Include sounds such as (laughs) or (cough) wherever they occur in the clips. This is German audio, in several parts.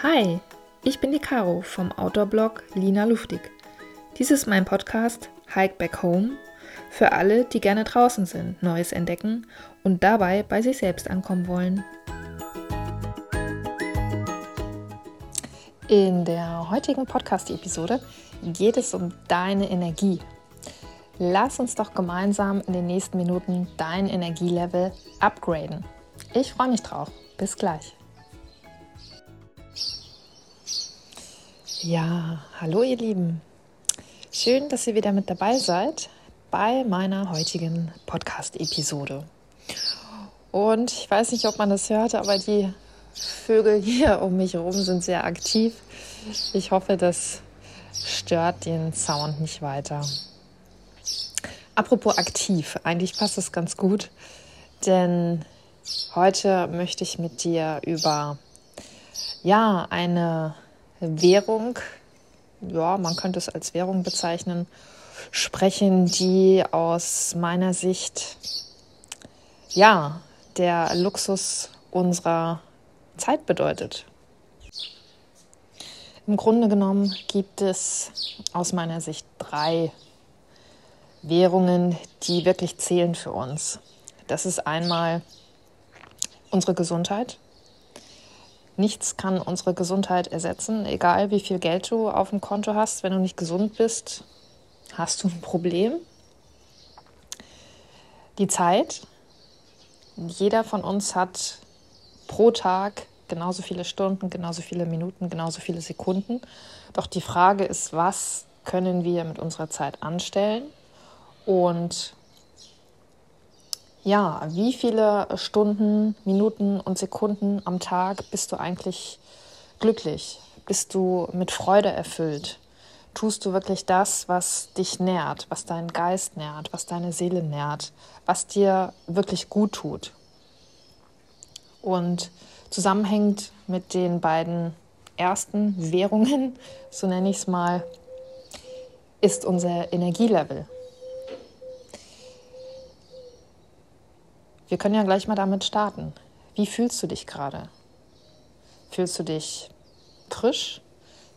Hi, ich bin die Caro vom Outdoor-Blog Lina Luftig. Dies ist mein Podcast Hike Back Home für alle, die gerne draußen sind, Neues entdecken und dabei bei sich selbst ankommen wollen. In der heutigen Podcast-Episode geht es um deine Energie. Lass uns doch gemeinsam in den nächsten Minuten dein Energielevel upgraden. Ich freue mich drauf. Bis gleich. Ja, hallo ihr Lieben. Schön, dass ihr wieder mit dabei seid bei meiner heutigen Podcast-Episode. Und ich weiß nicht, ob man das hört, aber die Vögel hier um mich herum sind sehr aktiv. Ich hoffe, das stört den Sound nicht weiter. Apropos aktiv, eigentlich passt das ganz gut, denn heute möchte ich mit dir über ja, eine Währung, ja, man könnte es als Währung bezeichnen, sprechen, die aus meiner Sicht ja der Luxus unserer Zeit bedeutet. Im Grunde genommen gibt es aus meiner Sicht drei Währungen, die wirklich zählen für uns. Das ist einmal unsere Gesundheit, Nichts kann unsere Gesundheit ersetzen, egal wie viel Geld du auf dem Konto hast. Wenn du nicht gesund bist, hast du ein Problem. Die Zeit. Jeder von uns hat pro Tag genauso viele Stunden, genauso viele Minuten, genauso viele Sekunden. Doch die Frage ist, was können wir mit unserer Zeit anstellen? Und ja, wie viele Stunden, Minuten und Sekunden am Tag bist du eigentlich glücklich? Bist du mit Freude erfüllt? Tust du wirklich das, was dich nährt, was deinen Geist nährt, was deine Seele nährt, was dir wirklich gut tut? Und zusammenhängt mit den beiden ersten Währungen, so nenne ich es mal, ist unser Energielevel. Wir können ja gleich mal damit starten. Wie fühlst du dich gerade? Fühlst du dich frisch?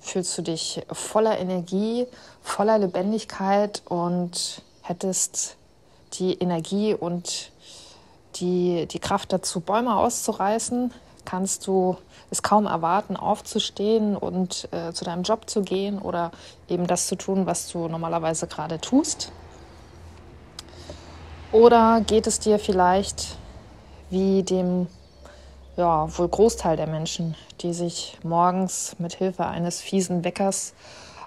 Fühlst du dich voller Energie, voller Lebendigkeit und hättest die Energie und die, die Kraft dazu, Bäume auszureißen? Kannst du es kaum erwarten, aufzustehen und äh, zu deinem Job zu gehen oder eben das zu tun, was du normalerweise gerade tust? Oder geht es dir vielleicht wie dem ja, wohl Großteil der Menschen, die sich morgens mit Hilfe eines fiesen Weckers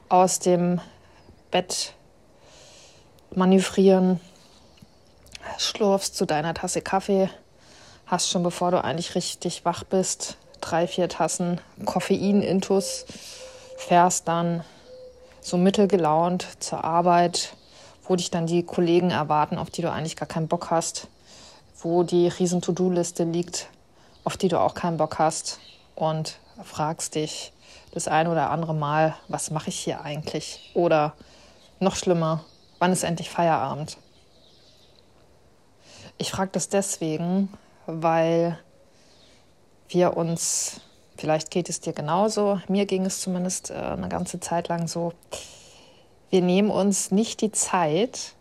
aus dem Bett manövrieren, schlurfst zu deiner Tasse Kaffee, hast schon bevor du eigentlich richtig wach bist, drei, vier Tassen Koffein-Intus, fährst dann so mittelgelaunt zur Arbeit, wo dich dann die Kollegen erwarten, auf die du eigentlich gar keinen Bock hast, wo die riesen To-Do-Liste liegt, auf die du auch keinen Bock hast und fragst dich das ein oder andere Mal, was mache ich hier eigentlich? Oder noch schlimmer, wann ist endlich Feierabend? Ich frage das deswegen, weil wir uns, vielleicht geht es dir genauso, mir ging es zumindest äh, eine ganze Zeit lang so, wir nehmen uns nicht die Zeit,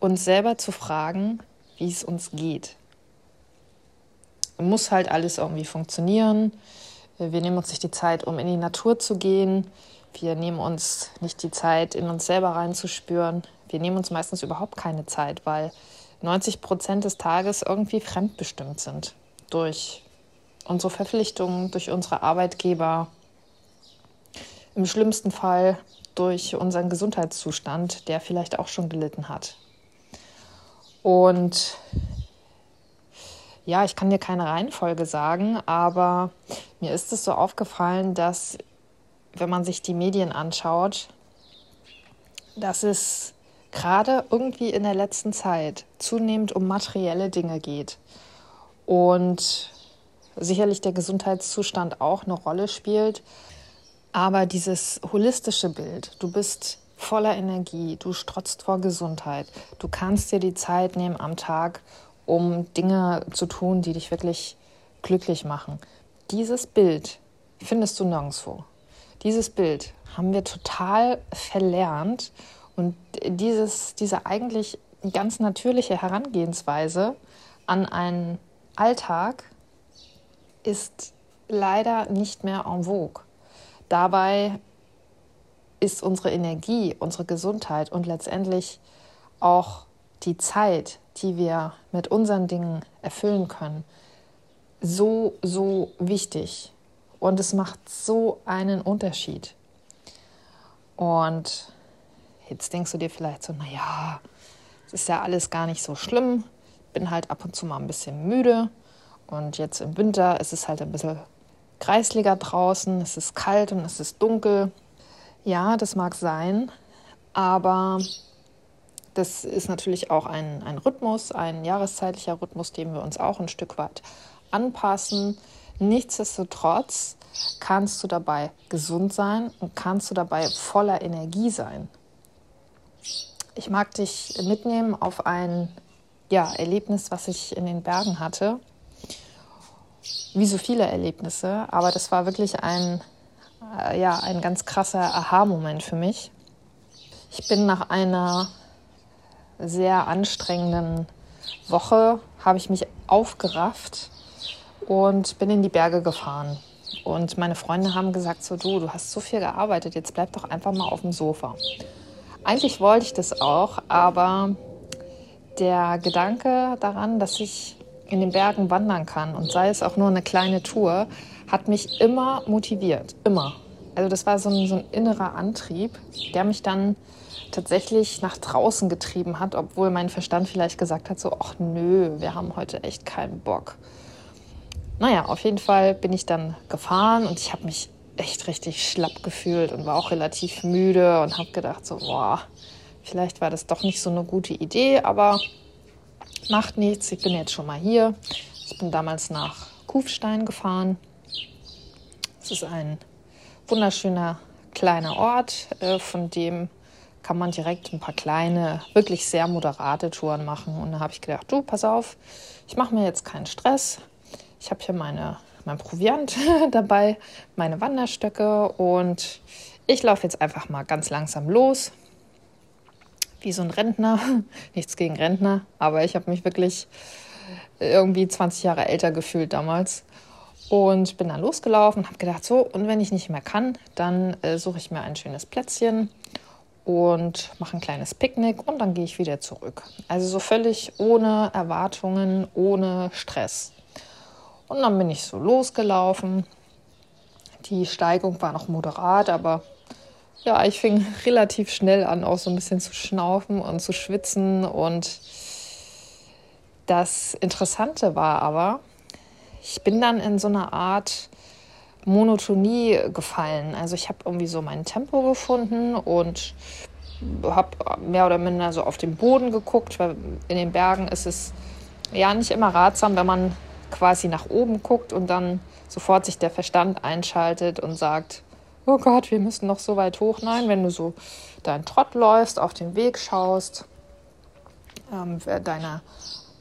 uns selber zu fragen, wie es uns geht. Muss halt alles irgendwie funktionieren. Wir nehmen uns nicht die Zeit, um in die Natur zu gehen. Wir nehmen uns nicht die Zeit, in uns selber reinzuspüren. Wir nehmen uns meistens überhaupt keine Zeit, weil 90 Prozent des Tages irgendwie fremdbestimmt sind. Durch unsere Verpflichtungen, durch unsere Arbeitgeber. Im schlimmsten Fall durch unseren Gesundheitszustand, der vielleicht auch schon gelitten hat. Und ja, ich kann dir keine Reihenfolge sagen, aber mir ist es so aufgefallen, dass wenn man sich die Medien anschaut, dass es gerade irgendwie in der letzten Zeit zunehmend um materielle Dinge geht und sicherlich der Gesundheitszustand auch eine Rolle spielt. Aber dieses holistische Bild, du bist voller Energie, du strotzt vor Gesundheit, du kannst dir die Zeit nehmen am Tag, um Dinge zu tun, die dich wirklich glücklich machen. Dieses Bild findest du nirgendwo. Dieses Bild haben wir total verlernt und dieses, diese eigentlich ganz natürliche Herangehensweise an einen Alltag ist leider nicht mehr en vogue. Dabei ist unsere Energie, unsere Gesundheit und letztendlich auch die Zeit, die wir mit unseren Dingen erfüllen können, so, so wichtig. Und es macht so einen Unterschied. Und jetzt denkst du dir vielleicht so, naja, es ist ja alles gar nicht so schlimm. Bin halt ab und zu mal ein bisschen müde. Und jetzt im Winter ist es halt ein bisschen kreisliger draußen. Es ist kalt und es ist dunkel. Ja, das mag sein. Aber das ist natürlich auch ein, ein Rhythmus, ein jahreszeitlicher Rhythmus, dem wir uns auch ein Stück weit anpassen. Nichtsdestotrotz kannst du dabei gesund sein und kannst du dabei voller Energie sein. Ich mag dich mitnehmen auf ein ja, Erlebnis, was ich in den Bergen hatte. Wie so viele Erlebnisse, aber das war wirklich ein, äh, ja, ein ganz krasser Aha-Moment für mich. Ich bin nach einer sehr anstrengenden Woche habe ich mich aufgerafft und bin in die Berge gefahren. Und meine Freunde haben gesagt, so du, du hast so viel gearbeitet, jetzt bleib doch einfach mal auf dem Sofa. Eigentlich wollte ich das auch, aber der Gedanke daran, dass ich in den Bergen wandern kann und sei es auch nur eine kleine Tour, hat mich immer motiviert, immer. Also das war so ein, so ein innerer Antrieb, der mich dann tatsächlich nach draußen getrieben hat, obwohl mein Verstand vielleicht gesagt hat, so, ach nö, wir haben heute echt keinen Bock. Naja, auf jeden Fall bin ich dann gefahren und ich habe mich echt richtig schlapp gefühlt und war auch relativ müde und habe gedacht, so, boah, vielleicht war das doch nicht so eine gute Idee, aber macht nichts, ich bin jetzt schon mal hier. Ich bin damals nach Kufstein gefahren. Es ist ein wunderschöner kleiner Ort, äh, von dem kann man direkt ein paar kleine, wirklich sehr moderate Touren machen. Und da habe ich gedacht, du, pass auf, ich mache mir jetzt keinen Stress. Ich habe hier meine, mein Proviant (laughs) dabei, meine Wanderstöcke und ich laufe jetzt einfach mal ganz langsam los. Wie so ein Rentner. (laughs) Nichts gegen Rentner, aber ich habe mich wirklich irgendwie 20 Jahre älter gefühlt damals. Und bin dann losgelaufen, habe gedacht, so, und wenn ich nicht mehr kann, dann äh, suche ich mir ein schönes Plätzchen und mache ein kleines Picknick und dann gehe ich wieder zurück. Also so völlig ohne Erwartungen, ohne Stress. Und dann bin ich so losgelaufen. Die Steigung war noch moderat, aber ja, ich fing (laughs) relativ schnell an, auch so ein bisschen zu schnaufen und zu schwitzen. Und das Interessante war aber, ich bin dann in so einer Art Monotonie gefallen. Also ich habe irgendwie so mein Tempo gefunden und habe mehr oder minder so auf den Boden geguckt, weil in den Bergen ist es ja nicht immer ratsam, wenn man quasi nach oben guckt und dann sofort sich der Verstand einschaltet und sagt, oh Gott, wir müssen noch so weit hoch. Nein, wenn du so deinen Trott läufst, auf den Weg schaust, ähm, deine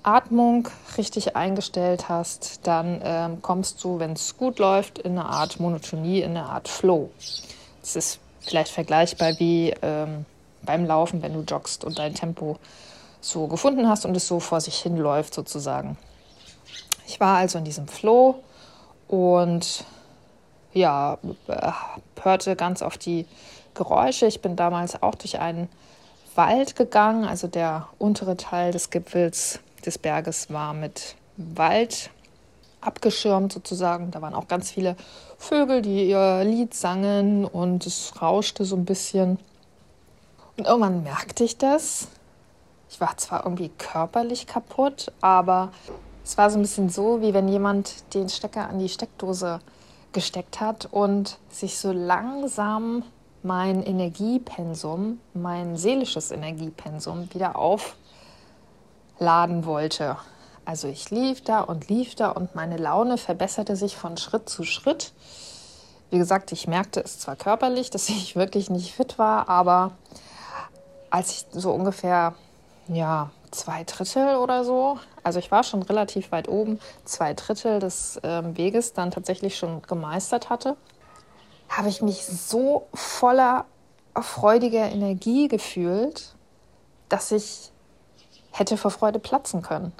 Atmung richtig eingestellt hast, dann ähm, kommst du, wenn es gut läuft, in eine Art Monotonie, in eine Art Flow. Das ist vielleicht vergleichbar wie ähm, beim Laufen, wenn du joggst und dein Tempo so gefunden hast und es so vor sich hin läuft sozusagen. Ich war also in diesem Flow und ja, äh, hörte ganz auf die Geräusche. Ich bin damals auch durch einen Wald gegangen, also der untere Teil des Gipfels des Berges war mit Wald abgeschirmt sozusagen. Da waren auch ganz viele Vögel, die ihr Lied sangen und es rauschte so ein bisschen. Und irgendwann merkte ich das. Ich war zwar irgendwie körperlich kaputt, aber es war so ein bisschen so, wie wenn jemand den Stecker an die Steckdose gesteckt hat und sich so langsam mein Energiepensum, mein seelisches Energiepensum wieder auf laden wollte. Also ich lief da und lief da und meine Laune verbesserte sich von Schritt zu Schritt. Wie gesagt, ich merkte es zwar körperlich, dass ich wirklich nicht fit war, aber als ich so ungefähr ja, zwei Drittel oder so, also ich war schon relativ weit oben, zwei Drittel des ähm, Weges dann tatsächlich schon gemeistert hatte, habe ich mich so voller freudiger Energie gefühlt, dass ich hätte vor Freude platzen können.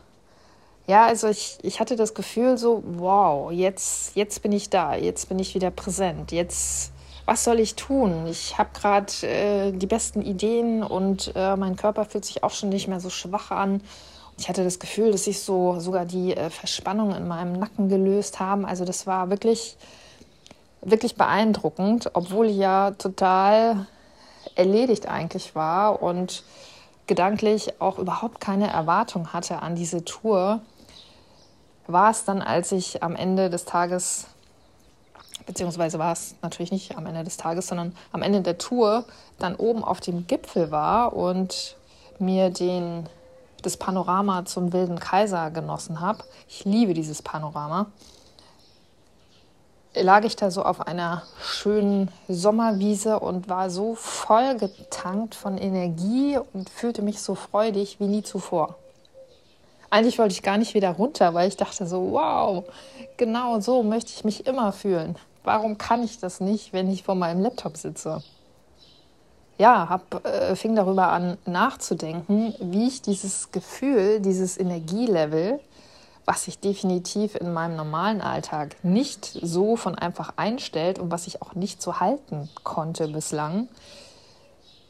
Ja, also ich, ich hatte das Gefühl so, wow, jetzt, jetzt bin ich da, jetzt bin ich wieder präsent, jetzt, was soll ich tun? Ich habe gerade äh, die besten Ideen und äh, mein Körper fühlt sich auch schon nicht mehr so schwach an. Ich hatte das Gefühl, dass sich so sogar die äh, Verspannung in meinem Nacken gelöst haben. Also das war wirklich, wirklich beeindruckend, obwohl ich ja total erledigt eigentlich war und gedanklich auch überhaupt keine Erwartung hatte an diese Tour, war es dann, als ich am Ende des Tages, beziehungsweise war es natürlich nicht am Ende des Tages, sondern am Ende der Tour, dann oben auf dem Gipfel war und mir den, das Panorama zum Wilden Kaiser genossen habe. Ich liebe dieses Panorama lag ich da so auf einer schönen Sommerwiese und war so voll getankt von Energie und fühlte mich so freudig wie nie zuvor. Eigentlich wollte ich gar nicht wieder runter, weil ich dachte so, wow, genau so möchte ich mich immer fühlen. Warum kann ich das nicht, wenn ich vor meinem Laptop sitze? Ja, hab, äh, fing darüber an nachzudenken, wie ich dieses Gefühl, dieses Energielevel was sich definitiv in meinem normalen Alltag nicht so von einfach einstellt und was ich auch nicht so halten konnte bislang,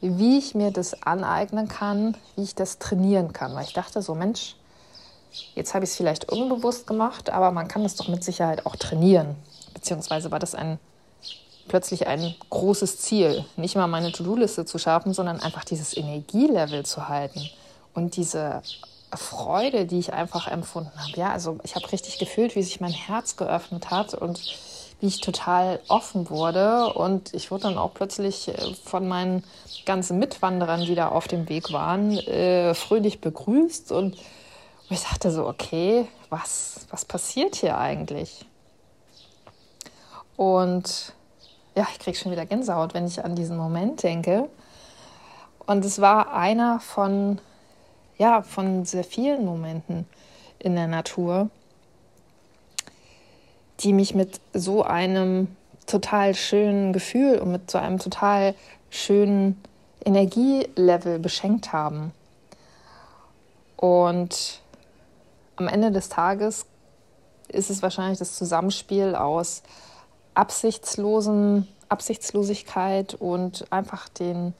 wie ich mir das aneignen kann, wie ich das trainieren kann. Weil ich dachte so, Mensch, jetzt habe ich es vielleicht unbewusst gemacht, aber man kann es doch mit Sicherheit auch trainieren. Beziehungsweise war das ein plötzlich ein großes Ziel, nicht mal meine To-Do-Liste zu schaffen, sondern einfach dieses Energielevel zu halten und diese Freude, die ich einfach empfunden habe. Ja, also ich habe richtig gefühlt, wie sich mein Herz geöffnet hat und wie ich total offen wurde. Und ich wurde dann auch plötzlich äh, von meinen ganzen Mitwanderern, die da auf dem Weg waren, äh, fröhlich begrüßt. Und ich dachte so, okay, was, was passiert hier eigentlich? Und ja, ich kriege schon wieder Gänsehaut, wenn ich an diesen Moment denke. Und es war einer von ja, von sehr vielen Momenten in der Natur, die mich mit so einem total schönen Gefühl und mit so einem total schönen Energielevel beschenkt haben. Und am Ende des Tages ist es wahrscheinlich das Zusammenspiel aus absichtslosen Absichtslosigkeit und einfach den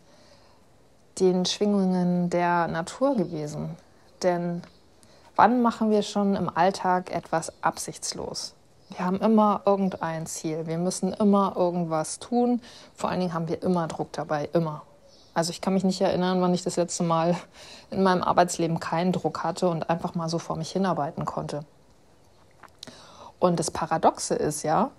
den Schwingungen der Natur gewesen. Denn wann machen wir schon im Alltag etwas absichtslos? Wir haben immer irgendein Ziel. Wir müssen immer irgendwas tun. Vor allen Dingen haben wir immer Druck dabei, immer. Also ich kann mich nicht erinnern, wann ich das letzte Mal in meinem Arbeitsleben keinen Druck hatte und einfach mal so vor mich hinarbeiten konnte. Und das Paradoxe ist ja,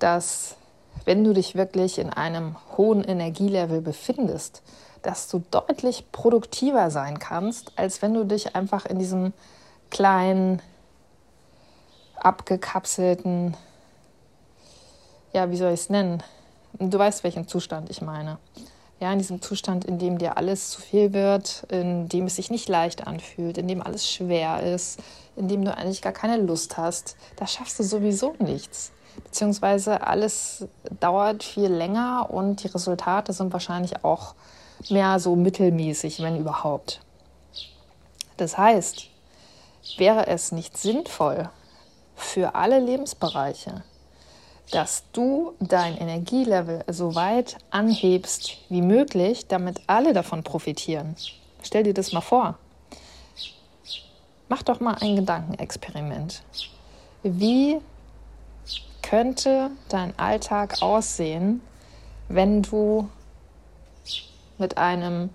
dass wenn du dich wirklich in einem hohen Energielevel befindest, dass du deutlich produktiver sein kannst, als wenn du dich einfach in diesem kleinen, abgekapselten, ja, wie soll ich es nennen? Du weißt, welchen Zustand ich meine. Ja, in diesem Zustand, in dem dir alles zu viel wird, in dem es sich nicht leicht anfühlt, in dem alles schwer ist, in dem du eigentlich gar keine Lust hast, da schaffst du sowieso nichts. Beziehungsweise alles dauert viel länger und die Resultate sind wahrscheinlich auch mehr so mittelmäßig, wenn überhaupt. Das heißt, wäre es nicht sinnvoll für alle Lebensbereiche, dass du dein Energielevel so weit anhebst wie möglich, damit alle davon profitieren. Stell dir das mal vor. Mach doch mal ein Gedankenexperiment. Wie könnte dein Alltag aussehen, wenn du mit einem,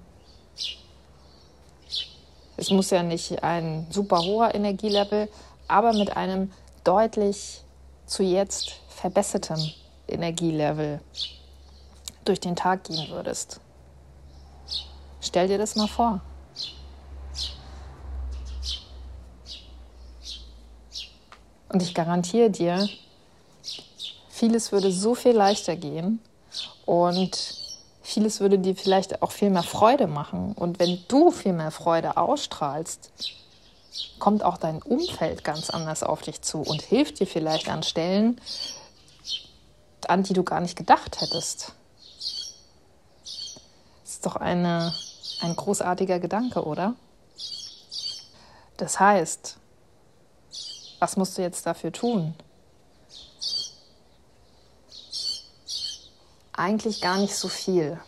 es muss ja nicht ein super hoher Energielevel, aber mit einem deutlich zu jetzt verbessertem Energielevel durch den Tag gehen würdest. Stell dir das mal vor. Und ich garantiere dir, vieles würde so viel leichter gehen und Vieles würde dir vielleicht auch viel mehr Freude machen. Und wenn du viel mehr Freude ausstrahlst, kommt auch dein Umfeld ganz anders auf dich zu und hilft dir vielleicht an Stellen, an die du gar nicht gedacht hättest. Das ist doch eine, ein großartiger Gedanke, oder? Das heißt, was musst du jetzt dafür tun? Eigentlich gar nicht so viel.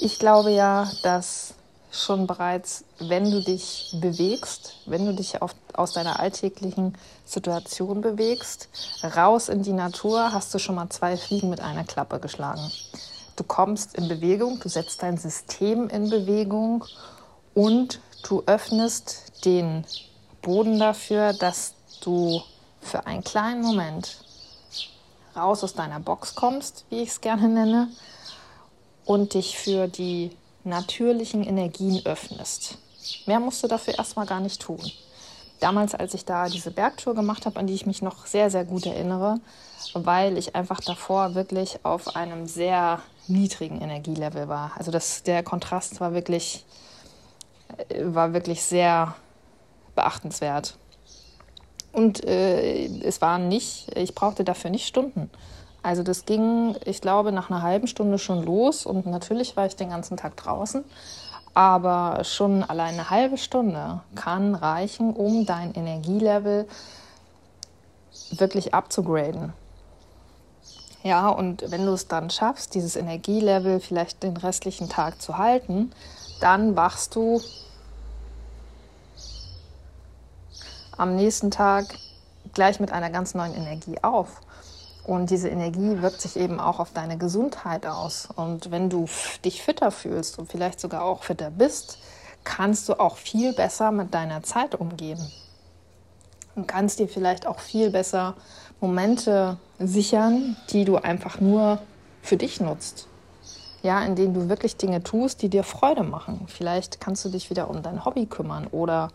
Ich glaube ja, dass schon bereits, wenn du dich bewegst, wenn du dich auf, aus deiner alltäglichen Situation bewegst, raus in die Natur, hast du schon mal zwei Fliegen mit einer Klappe geschlagen. Du kommst in Bewegung, du setzt dein System in Bewegung und du öffnest den Boden dafür, dass du für einen kleinen Moment raus aus deiner Box kommst, wie ich es gerne nenne, und dich für die natürlichen Energien öffnest. Mehr musst du dafür erstmal gar nicht tun. Damals, als ich da diese Bergtour gemacht habe, an die ich mich noch sehr, sehr gut erinnere, weil ich einfach davor wirklich auf einem sehr niedrigen Energielevel war. Also das, der Kontrast war wirklich, äh, war wirklich sehr beachtenswert. Und äh, es waren nicht, ich brauchte dafür nicht Stunden. Also das ging, ich glaube, nach einer halben Stunde schon los und natürlich war ich den ganzen Tag draußen. Aber schon allein eine halbe Stunde kann reichen, um dein Energielevel wirklich abzugraden. Ja, und wenn du es dann schaffst, dieses Energielevel vielleicht den restlichen Tag zu halten, dann wachst du am nächsten Tag gleich mit einer ganz neuen Energie auf. Und diese Energie wirkt sich eben auch auf deine Gesundheit aus. Und wenn du dich fitter fühlst und vielleicht sogar auch fitter bist, kannst du auch viel besser mit deiner Zeit umgehen. Und kannst dir vielleicht auch viel besser Momente sichern, die du einfach nur für dich nutzt. Ja, in denen du wirklich Dinge tust, die dir Freude machen. Vielleicht kannst du dich wieder um dein Hobby kümmern oder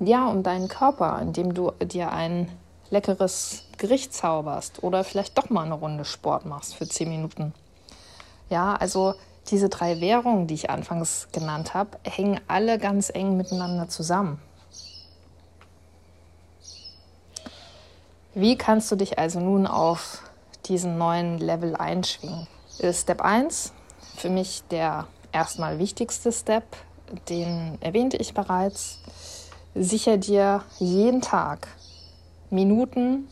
ja, um deinen Körper, indem du dir ein leckeres Gericht zauberst oder vielleicht doch mal eine Runde Sport machst für zehn Minuten. Ja, also diese drei Währungen, die ich anfangs genannt habe, hängen alle ganz eng miteinander zusammen. Wie kannst du dich also nun auf diesen neuen Level einschwingen? Step 1, für mich der erstmal wichtigste Step, den erwähnte ich bereits, sicher dir jeden Tag Minuten.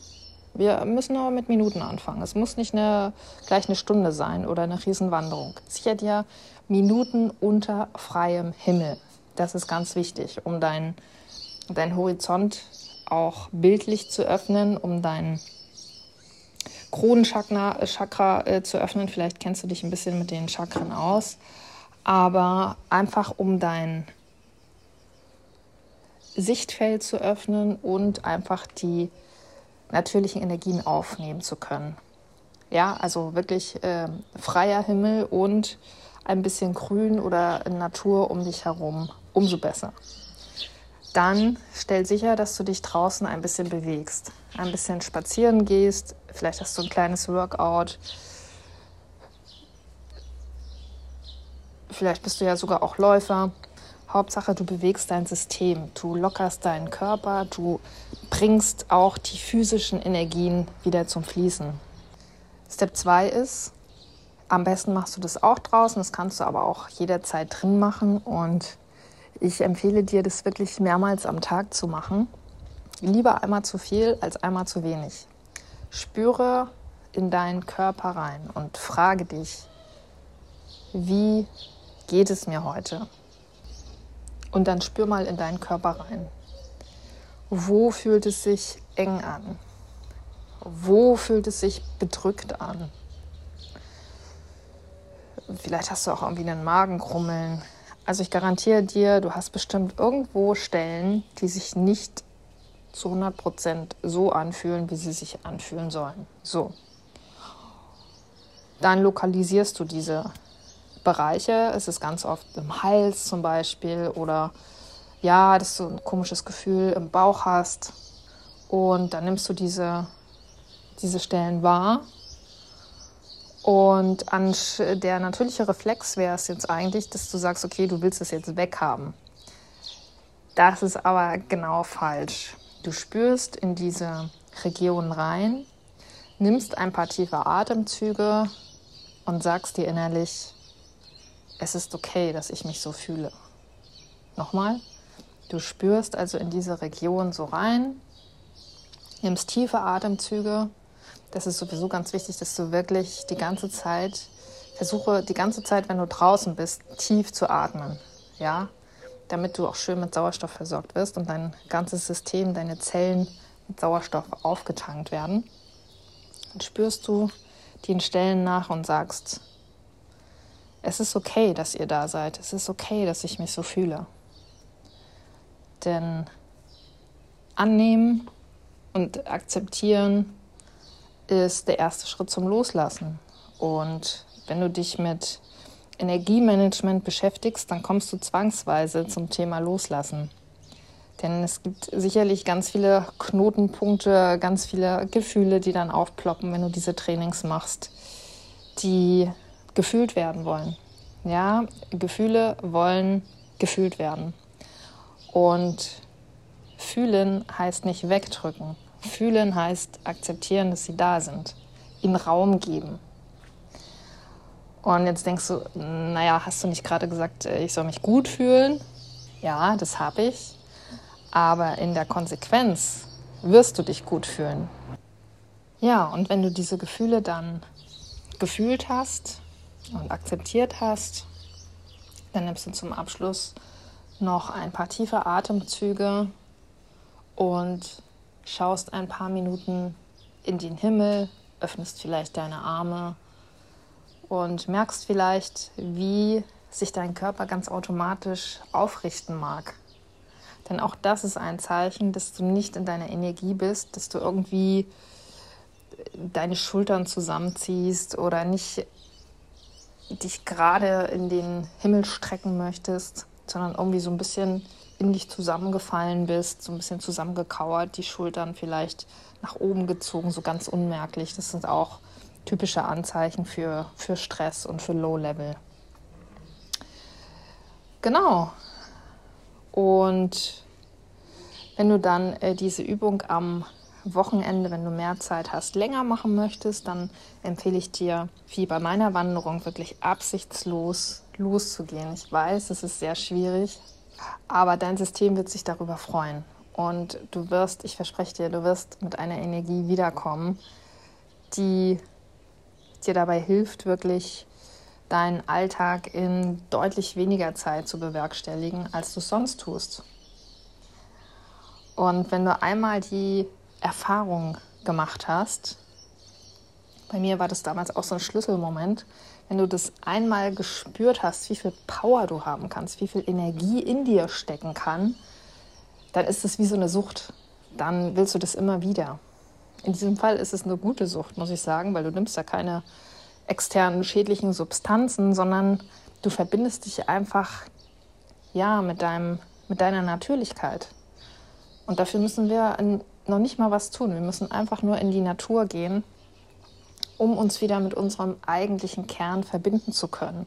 Wir müssen aber mit Minuten anfangen. Es muss nicht eine, gleich eine Stunde sein oder eine Riesenwanderung. Sicher dir Minuten unter freiem Himmel. Das ist ganz wichtig, um deinen dein Horizont auch bildlich zu öffnen, um dein Kronenchakra Chakra, äh, zu öffnen. Vielleicht kennst du dich ein bisschen mit den Chakren aus. Aber einfach um dein Sichtfeld zu öffnen und einfach die natürlichen Energien aufnehmen zu können. Ja, also wirklich äh, freier Himmel und ein bisschen Grün oder Natur um dich herum, umso besser. Dann stell sicher, dass du dich draußen ein bisschen bewegst, ein bisschen spazieren gehst, vielleicht hast du ein kleines Workout, vielleicht bist du ja sogar auch Läufer Hauptsache, du bewegst dein System, du lockerst deinen Körper, du bringst auch die physischen Energien wieder zum Fließen. Step 2 ist, am besten machst du das auch draußen, das kannst du aber auch jederzeit drin machen und ich empfehle dir, das wirklich mehrmals am Tag zu machen. Lieber einmal zu viel als einmal zu wenig. Spüre in deinen Körper rein und frage dich, wie geht es mir heute? Und dann spür mal in deinen Körper rein. Wo fühlt es sich eng an? Wo fühlt es sich bedrückt an? Vielleicht hast du auch irgendwie einen Magenkrummeln. Also ich garantiere dir, du hast bestimmt irgendwo Stellen, die sich nicht zu 100% so anfühlen, wie sie sich anfühlen sollen. So. Dann lokalisierst du diese Bereiche. Es ist ganz oft im Hals zum Beispiel oder ja, dass du ein komisches Gefühl im Bauch hast. Und dann nimmst du diese, diese Stellen wahr. Und der natürliche Reflex wäre es jetzt eigentlich, dass du sagst, okay, du willst es jetzt weghaben. Das ist aber genau falsch. Du spürst in diese Region rein, nimmst ein paar tiefe Atemzüge und sagst dir innerlich, es ist okay, dass ich mich so fühle. Nochmal, du spürst also in diese Region so rein, nimmst tiefe Atemzüge. Das ist sowieso ganz wichtig, dass du wirklich die ganze Zeit, versuche die ganze Zeit, wenn du draußen bist, tief zu atmen. Ja, damit du auch schön mit Sauerstoff versorgt wirst und dein ganzes System, deine Zellen mit Sauerstoff aufgetankt werden. Dann spürst du den Stellen nach und sagst, es ist okay, dass ihr da seid. Es ist okay, dass ich mich so fühle. Denn annehmen und akzeptieren ist der erste Schritt zum Loslassen. Und wenn du dich mit Energiemanagement beschäftigst, dann kommst du zwangsweise zum Thema Loslassen. Denn es gibt sicherlich ganz viele Knotenpunkte, ganz viele Gefühle, die dann aufploppen, wenn du diese Trainings machst, die gefühlt werden wollen. Ja, Gefühle wollen gefühlt werden. Und fühlen heißt nicht wegdrücken. Fühlen heißt akzeptieren, dass sie da sind, ihnen Raum geben. Und jetzt denkst du, naja, hast du nicht gerade gesagt, äh, ich soll mich gut fühlen? Ja, das habe ich. Aber in der Konsequenz wirst du dich gut fühlen. Ja, und wenn du diese Gefühle dann gefühlt hast und akzeptiert hast, dann nimmst du zum Abschluss noch ein paar tiefe Atemzüge und schaust ein paar Minuten in den Himmel, öffnest vielleicht deine Arme und merkst vielleicht, wie sich dein Körper ganz automatisch aufrichten mag. Denn auch das ist ein Zeichen, dass du nicht in deiner Energie bist, dass du irgendwie deine Schultern zusammenziehst oder nicht dich gerade in den Himmel strecken möchtest, sondern irgendwie so ein bisschen in dich zusammengefallen bist, so ein bisschen zusammengekauert, die Schultern vielleicht nach oben gezogen, so ganz unmerklich. Das sind auch typische Anzeichen für, für Stress und für Low Level. Genau. Und wenn du dann äh, diese Übung am Wochenende, wenn du mehr Zeit hast, länger machen möchtest, dann empfehle ich dir, wie bei meiner Wanderung, wirklich absichtslos loszugehen. Ich weiß, es ist sehr schwierig, aber dein System wird sich darüber freuen. Und du wirst, ich verspreche dir, du wirst mit einer Energie wiederkommen, die dir dabei hilft, wirklich deinen Alltag in deutlich weniger Zeit zu bewerkstelligen, als du sonst tust. Und wenn du einmal die Erfahrung gemacht hast, bei mir war das damals auch so ein Schlüsselmoment, wenn du das einmal gespürt hast, wie viel Power du haben kannst, wie viel Energie in dir stecken kann, dann ist es wie so eine Sucht. Dann willst du das immer wieder. In diesem Fall ist es eine gute Sucht, muss ich sagen, weil du nimmst ja keine externen schädlichen Substanzen, sondern du verbindest dich einfach ja mit deinem mit deiner Natürlichkeit. Und dafür müssen wir noch nicht mal was tun. Wir müssen einfach nur in die Natur gehen, um uns wieder mit unserem eigentlichen Kern verbinden zu können.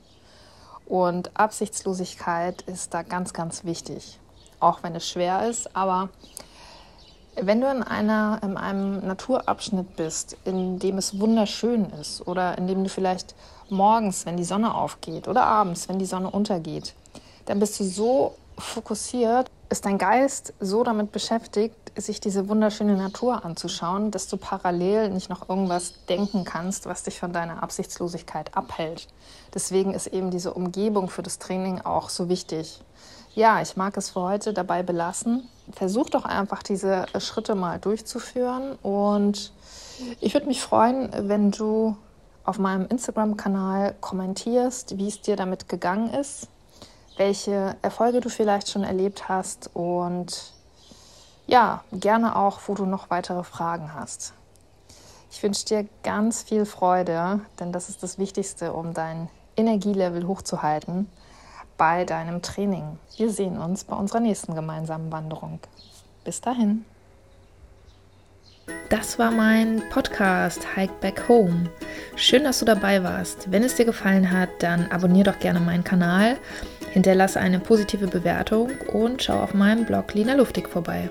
Und Absichtslosigkeit ist da ganz, ganz wichtig, auch wenn es schwer ist. Aber wenn du in, einer, in einem Naturabschnitt bist, in dem es wunderschön ist oder in dem du vielleicht morgens, wenn die Sonne aufgeht oder abends, wenn die Sonne untergeht, dann bist du so fokussiert, ist dein Geist so damit beschäftigt, sich diese wunderschöne Natur anzuschauen, dass du parallel nicht noch irgendwas denken kannst, was dich von deiner Absichtslosigkeit abhält. Deswegen ist eben diese Umgebung für das Training auch so wichtig. Ja, ich mag es für heute dabei belassen. Versuch doch einfach diese Schritte mal durchzuführen und ich würde mich freuen, wenn du auf meinem Instagram-Kanal kommentierst, wie es dir damit gegangen ist, welche Erfolge du vielleicht schon erlebt hast und ja, gerne auch, wo du noch weitere Fragen hast. Ich wünsche dir ganz viel Freude, denn das ist das Wichtigste, um dein Energielevel hochzuhalten bei deinem Training. Wir sehen uns bei unserer nächsten gemeinsamen Wanderung. Bis dahin. Das war mein Podcast Hike Back Home. Schön, dass du dabei warst. Wenn es dir gefallen hat, dann abonniere doch gerne meinen Kanal, hinterlasse eine positive Bewertung und schau auf meinem Blog Lina Luftig vorbei.